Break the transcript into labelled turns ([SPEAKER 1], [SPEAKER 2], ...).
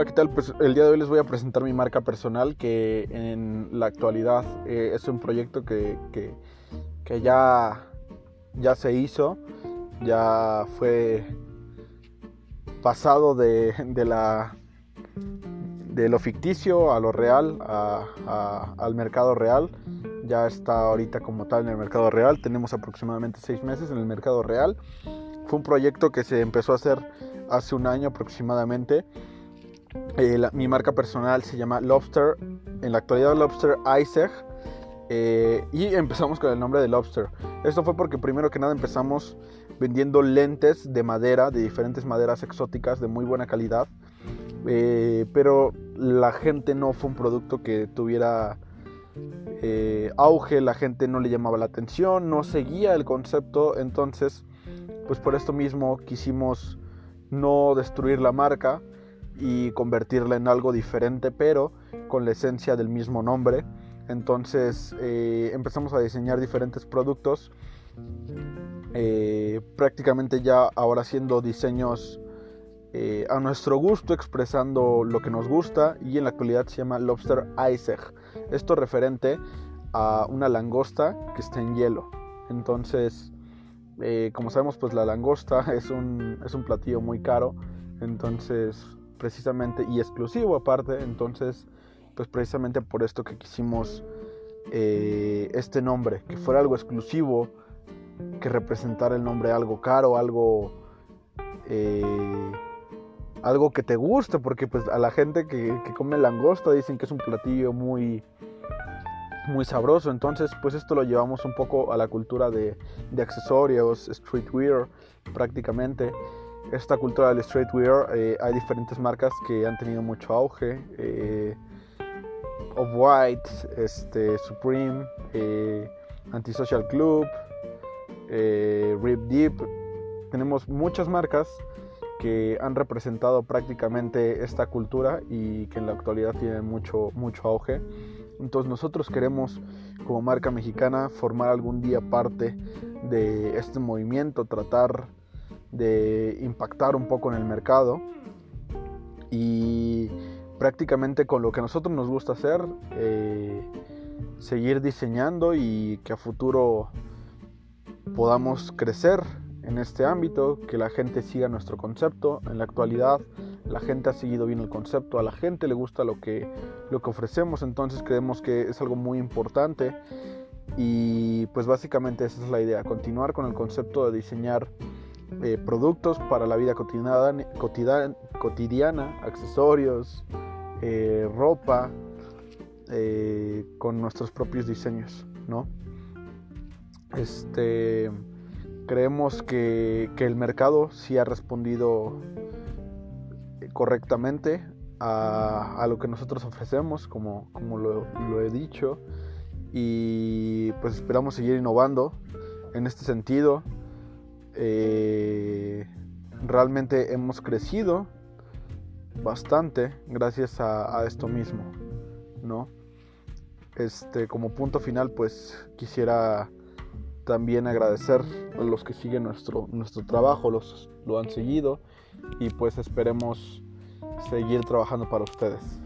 [SPEAKER 1] Hola, ¿qué tal? Pues el día de hoy les voy a presentar mi marca personal que en la actualidad eh, es un proyecto que, que, ya, ya se hizo, ya fue pasado de, de, la, de lo ficticio a lo real, al mercado real. Ya está ahorita como tal en el mercado real. Tenemos aproximadamente seis meses en el mercado real. Fue un proyecto que se empezó a hacer hace un año aproximadamente. Eh, mi marca personal se llama Lobster, en la actualidad Lobster Isaac. Eh, y empezamos con el nombre de Lobster. Esto fue porque primero que nada empezamos vendiendo lentes de madera, de diferentes maderas exóticas de muy buena calidad. Eh, pero la gente no fue un producto que tuviera auge, la gente no le llamaba la atención, no seguía el concepto, entonces pues por esto mismo quisimos no destruir la marca y convertirla en algo diferente, pero con la esencia del mismo nombre. Entonces eh, empezamos a diseñar diferentes productos, eh, prácticamente ya ahora haciendo diseños eh, a nuestro gusto, expresando lo que nos gusta y en la actualidad se llama Lobster Isaac. Esto referente a una langosta que está en hielo. Entonces como sabemos, pues la langosta es un, es un platillo muy caro, entonces precisamente, y exclusivo aparte, entonces, pues precisamente por esto que quisimos eh, este nombre, que fuera algo exclusivo, que representara el nombre algo caro, algo... Eh, algo que te guste, porque pues a la gente que, que come langosta dicen que es un platillo muy, muy sabroso. Entonces, pues esto lo llevamos un poco a la cultura de, accesorios, streetwear prácticamente. Esta cultura del streetwear, eh, hay diferentes marcas que han tenido mucho auge. Eh, Off-White, este, Supreme, eh, Antisocial Club, Rip Deep. Tenemos muchas marcas que han representado prácticamente esta cultura y que en la actualidad tienen mucho, mucho auge. Entonces nosotros queremos como marca mexicana formar algún día parte de este movimiento, tratar de impactar un poco en el mercado y prácticamente con lo que a nosotros nos gusta hacer, eh, seguir diseñando y que a futuro podamos crecer en este ámbito, que la gente siga nuestro concepto. En la actualidad la gente ha seguido bien el concepto, a la gente le gusta lo que, lo que ofrecemos, entonces creemos que es algo muy importante y pues básicamente esa es la idea, continuar con el concepto de diseñar eh, productos para la vida cotidiana, cotidiana, accesorios, eh, ropa, eh, con nuestros propios diseños, ¿no? Este Creemos que, el mercado sí ha respondido correctamente a, lo que nosotros ofrecemos, como, como lo, he dicho, y pues esperamos seguir innovando en este sentido. Eh, realmente hemos crecido bastante gracias a, a, esto mismo, ¿no? Este, como punto final, pues quisiera también agradecer a los que siguen nuestro, nuestro trabajo, los lo han seguido y pues esperemos seguir trabajando para ustedes.